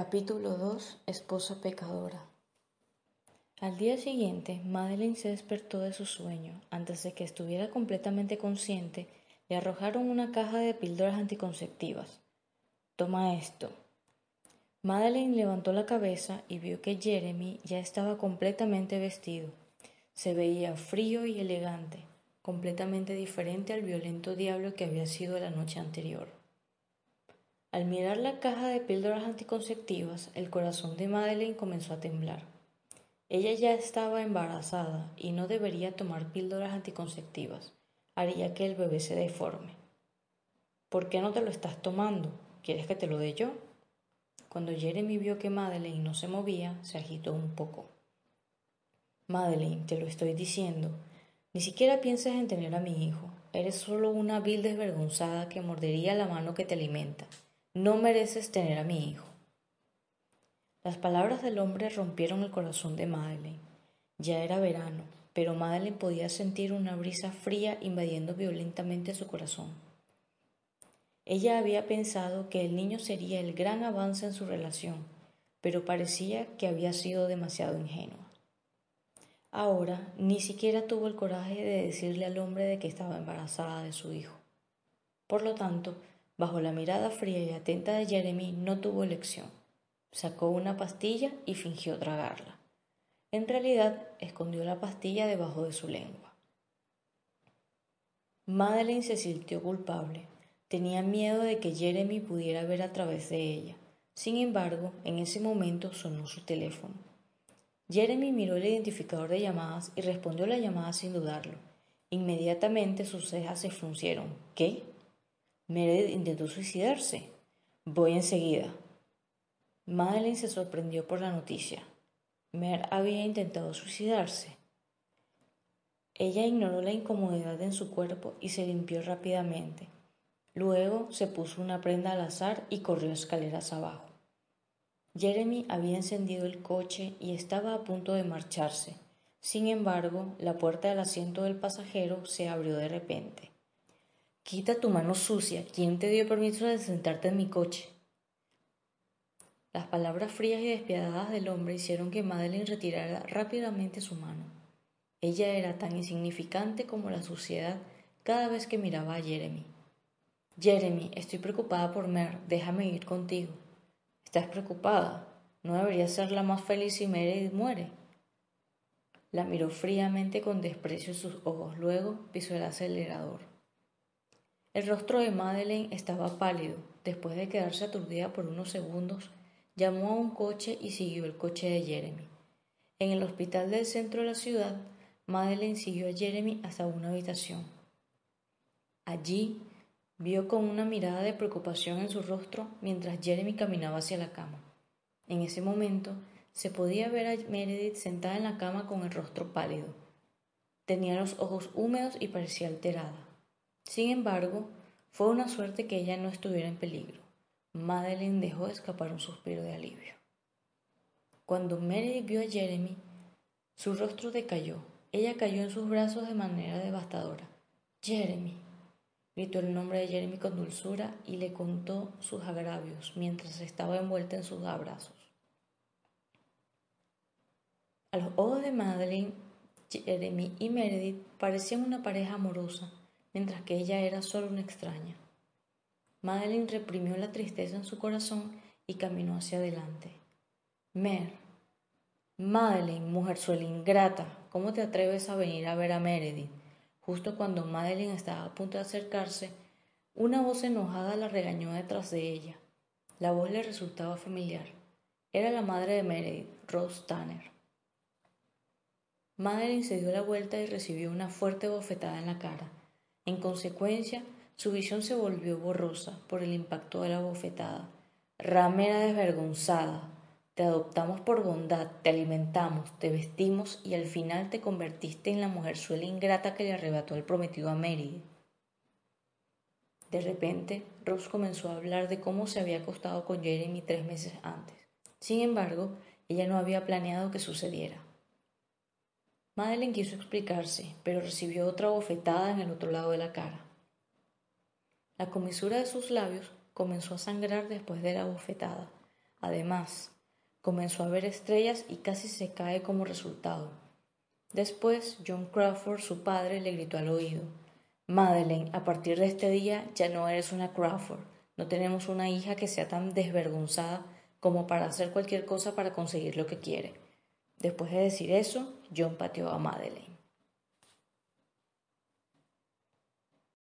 Capítulo 2 Esposa pecadora Al día siguiente, Madeline se despertó de su sueño. Antes de que estuviera completamente consciente, le arrojaron una caja de píldoras anticonceptivas. Toma esto. Madeline levantó la cabeza y vio que Jeremy ya estaba completamente vestido. Se veía frío y elegante, completamente diferente al violento diablo que había sido la noche anterior. Al mirar la caja de píldoras anticonceptivas, el corazón de Madeleine comenzó a temblar. Ella ya estaba embarazada y no debería tomar píldoras anticonceptivas. Haría que el bebé se deforme. ¿Por qué no te lo estás tomando? ¿Quieres que te lo dé yo? Cuando Jeremy vio que Madeleine no se movía, se agitó un poco. Madeleine, te lo estoy diciendo. Ni siquiera pienses en tener a mi hijo. Eres solo una vil desvergonzada que mordería la mano que te alimenta. No mereces tener a mi hijo. Las palabras del hombre rompieron el corazón de Madeleine. Ya era verano, pero Madeleine podía sentir una brisa fría invadiendo violentamente su corazón. Ella había pensado que el niño sería el gran avance en su relación, pero parecía que había sido demasiado ingenua. Ahora ni siquiera tuvo el coraje de decirle al hombre de que estaba embarazada de su hijo. Por lo tanto, Bajo la mirada fría y atenta de Jeremy no tuvo elección. Sacó una pastilla y fingió tragarla. En realidad, escondió la pastilla debajo de su lengua. Madeleine se sintió culpable. Tenía miedo de que Jeremy pudiera ver a través de ella. Sin embargo, en ese momento sonó su teléfono. Jeremy miró el identificador de llamadas y respondió la llamada sin dudarlo. Inmediatamente sus cejas se fruncieron. ¿Qué? Meredith intentó suicidarse. Voy enseguida. Madeline se sorprendió por la noticia. Mer había intentado suicidarse. Ella ignoró la incomodidad en su cuerpo y se limpió rápidamente. Luego se puso una prenda al azar y corrió escaleras abajo. Jeremy había encendido el coche y estaba a punto de marcharse. Sin embargo, la puerta del asiento del pasajero se abrió de repente. Quita tu mano sucia. ¿Quién te dio permiso de sentarte en mi coche? Las palabras frías y despiadadas del hombre hicieron que Madeline retirara rápidamente su mano. Ella era tan insignificante como la suciedad cada vez que miraba a Jeremy. Jeremy, estoy preocupada por Mer. Déjame ir contigo. ¿Estás preocupada? ¿No debería ser la más feliz si Meredith muere? La miró fríamente con desprecio en sus ojos. Luego pisó el acelerador. El rostro de Madeleine estaba pálido. Después de quedarse aturdida por unos segundos, llamó a un coche y siguió el coche de Jeremy. En el hospital del centro de la ciudad, Madeleine siguió a Jeremy hasta una habitación. Allí vio con una mirada de preocupación en su rostro mientras Jeremy caminaba hacia la cama. En ese momento se podía ver a Meredith sentada en la cama con el rostro pálido. Tenía los ojos húmedos y parecía alterada. Sin embargo, fue una suerte que ella no estuviera en peligro. Madeline dejó escapar un suspiro de alivio. Cuando Meredith vio a Jeremy, su rostro decayó. Ella cayó en sus brazos de manera devastadora. Jeremy, gritó el nombre de Jeremy con dulzura y le contó sus agravios mientras estaba envuelta en sus abrazos. A los ojos de Madeline, Jeremy y Meredith parecían una pareja amorosa mientras que ella era solo una extraña. Madeline reprimió la tristeza en su corazón y caminó hacia adelante. Mer. Madeline, mujerzuela ingrata, ¿cómo te atreves a venir a ver a Meredith? Justo cuando Madeline estaba a punto de acercarse, una voz enojada la regañó detrás de ella. La voz le resultaba familiar. Era la madre de Meredith, Rose Tanner. Madeline se dio la vuelta y recibió una fuerte bofetada en la cara. En consecuencia, su visión se volvió borrosa por el impacto de la bofetada. Ramera desvergonzada. Te adoptamos por bondad, te alimentamos, te vestimos y al final te convertiste en la mujerzuela ingrata que le arrebató el prometido a Mary. De repente, Ross comenzó a hablar de cómo se había acostado con Jeremy tres meses antes. Sin embargo, ella no había planeado que sucediera. Madeleine quiso explicarse, pero recibió otra bofetada en el otro lado de la cara. La comisura de sus labios comenzó a sangrar después de la bofetada. Además, comenzó a ver estrellas y casi se cae como resultado. Después, John Crawford, su padre, le gritó al oído Madeleine, a partir de este día ya no eres una Crawford. No tenemos una hija que sea tan desvergonzada como para hacer cualquier cosa para conseguir lo que quiere. Después de decir eso, John pateó a Madeleine.